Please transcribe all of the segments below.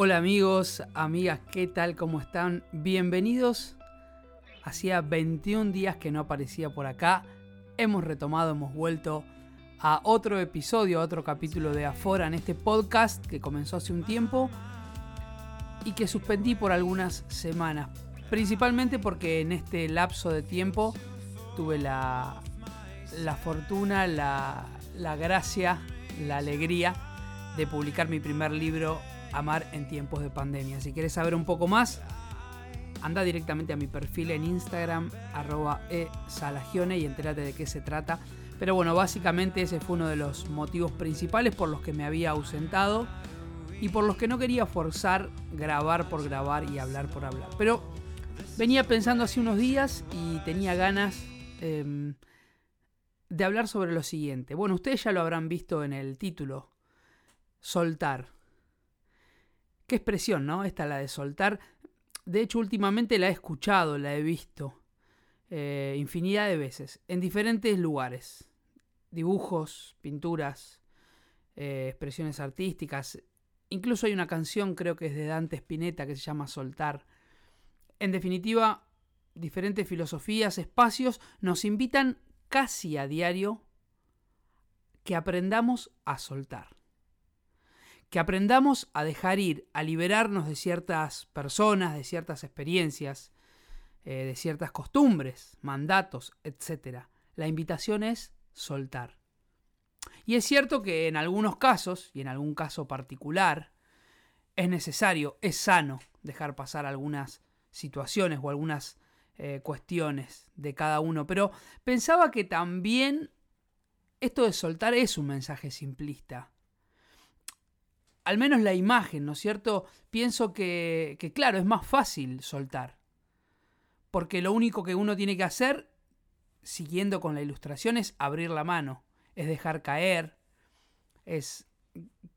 Hola amigos, amigas, ¿qué tal? ¿Cómo están? Bienvenidos. Hacía 21 días que no aparecía por acá. Hemos retomado, hemos vuelto a otro episodio, a otro capítulo de Afora en este podcast que comenzó hace un tiempo y que suspendí por algunas semanas. Principalmente porque en este lapso de tiempo tuve la, la fortuna, la, la gracia, la alegría de publicar mi primer libro Amar en tiempos de pandemia. Si quieres saber un poco más, anda directamente a mi perfil en Instagram, arroba esalagione y entérate de qué se trata. Pero bueno, básicamente ese fue uno de los motivos principales por los que me había ausentado y por los que no quería forzar grabar por grabar y hablar por hablar. Pero venía pensando hace unos días y tenía ganas eh, de hablar sobre lo siguiente. Bueno, ustedes ya lo habrán visto en el título, soltar. Qué expresión, ¿no? Esta la de soltar. De hecho, últimamente la he escuchado, la he visto eh, infinidad de veces, en diferentes lugares. Dibujos, pinturas, eh, expresiones artísticas. Incluso hay una canción, creo que es de Dante Spinetta, que se llama Soltar. En definitiva, diferentes filosofías, espacios nos invitan casi a diario que aprendamos a soltar que aprendamos a dejar ir, a liberarnos de ciertas personas, de ciertas experiencias, eh, de ciertas costumbres, mandatos, etc. La invitación es soltar. Y es cierto que en algunos casos, y en algún caso particular, es necesario, es sano dejar pasar algunas situaciones o algunas eh, cuestiones de cada uno, pero pensaba que también esto de soltar es un mensaje simplista al menos la imagen, ¿no es cierto? Pienso que, que, claro, es más fácil soltar. Porque lo único que uno tiene que hacer, siguiendo con la ilustración, es abrir la mano, es dejar caer, es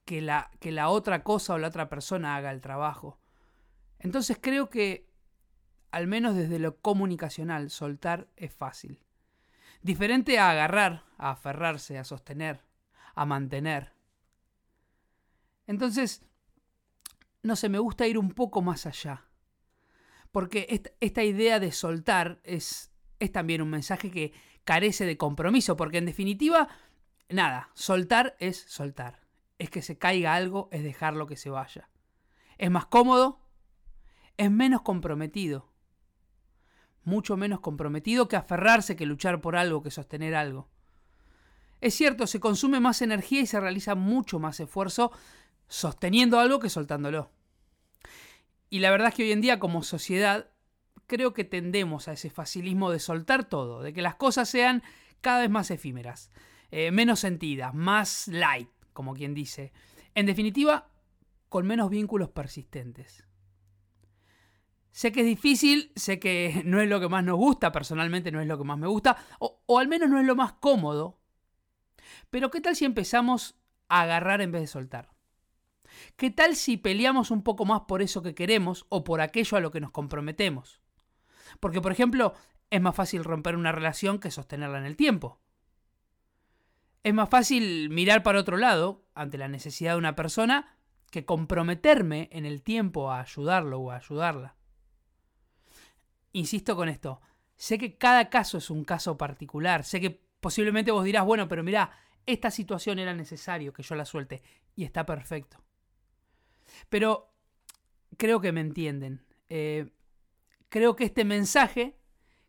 que la, que la otra cosa o la otra persona haga el trabajo. Entonces creo que, al menos desde lo comunicacional, soltar es fácil. Diferente a agarrar, a aferrarse, a sostener, a mantener. Entonces, no sé, me gusta ir un poco más allá. Porque esta, idea de soltar es, es también un mensaje que carece de compromiso, porque en definitiva, nada, soltar es soltar. Es que se caiga algo, es dejarlo que se vaya. Es más cómodo, es menos comprometido. Mucho menos comprometido que aferrarse, que luchar por algo, que sostener algo. Es cierto, se consume más energía y se realiza mucho más esfuerzo sosteniendo algo que soltándolo. Y la verdad es que hoy en día como sociedad creo que tendemos a ese facilismo de soltar todo, de que las cosas sean cada vez más efímeras, eh, menos sentidas, más light, como quien dice. En definitiva, con menos vínculos persistentes. Sé que es difícil, sé que no es lo que más nos gusta, personalmente no es lo que más me gusta, o, o al menos no es lo más cómodo. Pero ¿qué tal si empezamos a agarrar en vez de soltar? ¿Qué tal si peleamos un poco más por eso que queremos o por aquello a lo que nos comprometemos? Porque, por ejemplo, es más fácil romper una relación que sostenerla en el tiempo. Es más fácil mirar para otro lado ante la necesidad de una persona que comprometerme en el tiempo a ayudarlo o a ayudarla. Insisto con esto, sé que cada caso es un caso particular, sé que posiblemente vos dirás, bueno, pero mirá, esta situación era necesario que yo la suelte y está perfecto. Pero creo que me entienden. Eh, creo que este mensaje,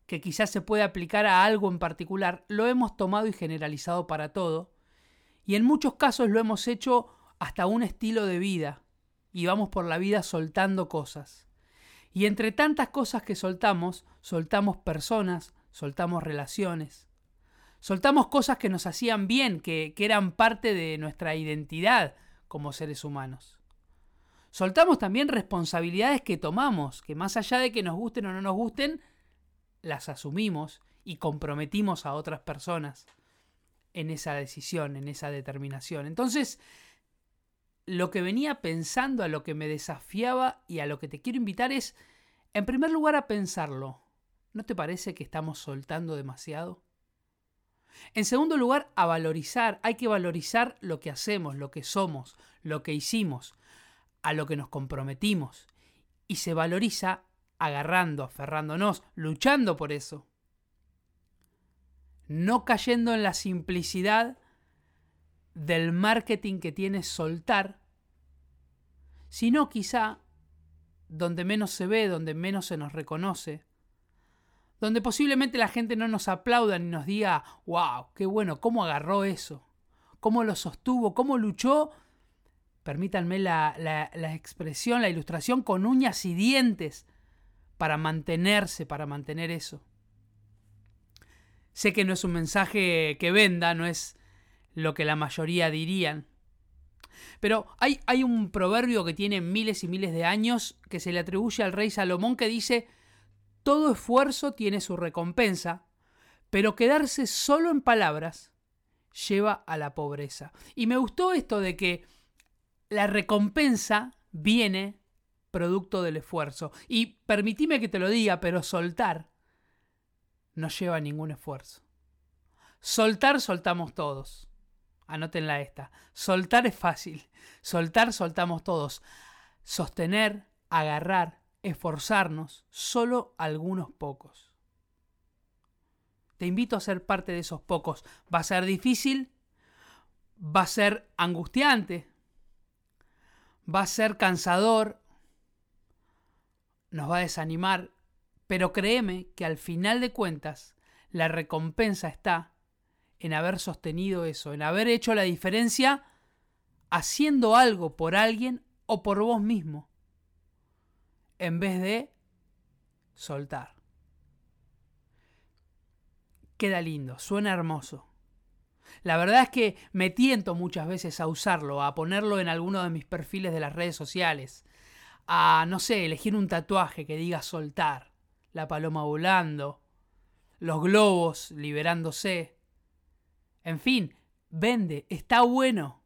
que quizás se puede aplicar a algo en particular, lo hemos tomado y generalizado para todo. Y en muchos casos lo hemos hecho hasta un estilo de vida. Y vamos por la vida soltando cosas. Y entre tantas cosas que soltamos, soltamos personas, soltamos relaciones. Soltamos cosas que nos hacían bien, que, que eran parte de nuestra identidad como seres humanos. Soltamos también responsabilidades que tomamos, que más allá de que nos gusten o no nos gusten, las asumimos y comprometimos a otras personas en esa decisión, en esa determinación. Entonces, lo que venía pensando, a lo que me desafiaba y a lo que te quiero invitar es, en primer lugar, a pensarlo. ¿No te parece que estamos soltando demasiado? En segundo lugar, a valorizar. Hay que valorizar lo que hacemos, lo que somos, lo que hicimos a lo que nos comprometimos y se valoriza agarrando, aferrándonos, luchando por eso. No cayendo en la simplicidad del marketing que tiene soltar, sino quizá donde menos se ve, donde menos se nos reconoce, donde posiblemente la gente no nos aplauda ni nos diga, wow, qué bueno, cómo agarró eso, cómo lo sostuvo, cómo luchó, permítanme la, la expresión, la ilustración, con uñas y dientes para mantenerse, para mantener eso. Sé que no es un mensaje que venda, no es lo que la mayoría dirían. Pero hay, hay, un proverbio que tiene miles y miles de años que se le atribuye al rey Salomón que dice, todo esfuerzo tiene su recompensa, pero quedarse solo en palabras lleva a la pobreza. Y me gustó esto de que la recompensa viene producto del esfuerzo. Y permitime que te lo diga, pero soltar no lleva ningún esfuerzo. Soltar soltamos todos. Anótenla esta. Soltar es fácil. Soltar soltamos todos. Sostener, agarrar, esforzarnos, solo algunos pocos. Te invito a ser parte de esos pocos. Va a ser difícil, va a ser angustiante, va a ser cansador, nos va a desanimar, pero créeme que al final de cuentas la recompensa está en haber sostenido eso, en haber hecho la diferencia haciendo algo por alguien o por vos mismo, en vez de soltar. Queda lindo, suena hermoso. La verdad es que me tiento muchas veces a usarlo, a ponerlo en alguno de mis perfiles de las redes sociales, a, no sé, elegir un tatuaje que diga soltar, la paloma volando, los globos liberándose. En fin, vende, está bueno.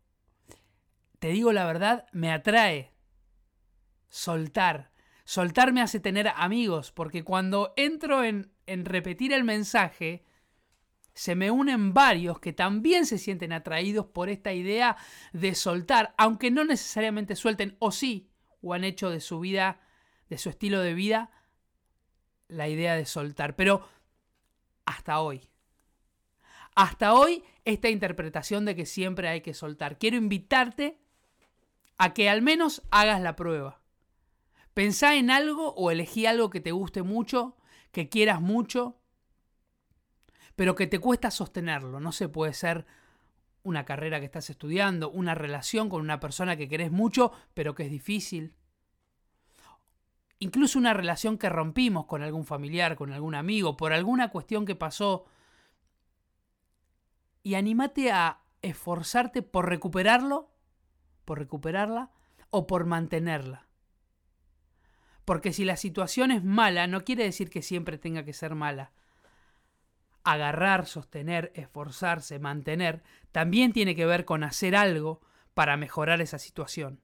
Te digo la verdad, me atrae. Soltar. Soltar me hace tener amigos, porque cuando entro en, en repetir el mensaje, se me unen varios que también se sienten atraídos por esta idea de soltar, aunque no necesariamente suelten, o sí, o han hecho de su vida, de su estilo de vida, la idea de soltar. Pero hasta hoy. Hasta hoy esta interpretación de que siempre hay que soltar. Quiero invitarte a que al menos hagas la prueba. Pensá en algo o elegí algo que te guste mucho, que quieras mucho, pero que te cuesta sostenerlo. No sé, puede ser una carrera que estás estudiando, una relación con una persona que querés mucho, pero que es difícil. Incluso una relación que rompimos con algún familiar, con algún amigo, por alguna cuestión que pasó. Y anímate a esforzarte por recuperarlo, por recuperarla o por mantenerla. Porque si la situación es mala, no quiere decir que siempre tenga que ser mala agarrar, sostener, esforzarse, mantener, también tiene que ver con hacer algo para mejorar esa situación.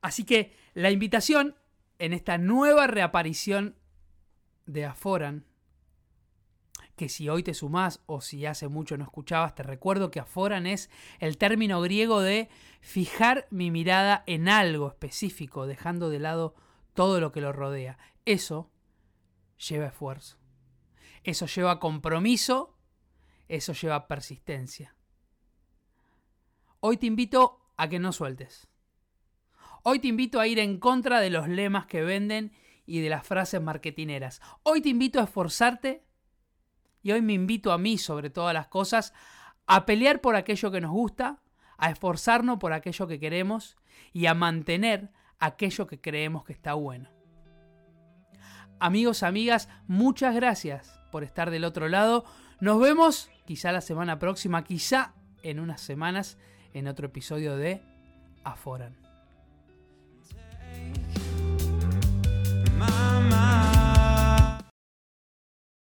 Así que la invitación en esta nueva reaparición de Aforan, que si hoy te sumás o si hace mucho no escuchabas, te recuerdo que Aforan es el término griego de fijar mi mirada en algo específico, dejando de lado todo lo que lo rodea. Eso lleva esfuerzo. Eso lleva compromiso, eso lleva persistencia. Hoy te invito a que no sueltes. Hoy te invito a ir en contra de los lemas que venden y de las frases marketineras. Hoy te invito a esforzarte y hoy me invito a mí, sobre todas las cosas, a pelear por aquello que nos gusta, a esforzarnos por aquello que queremos y a mantener aquello que creemos que está bueno. Amigos, amigas, muchas gracias por estar del otro lado. Nos vemos quizá la semana próxima, quizá en unas semanas, en otro episodio de Aforan.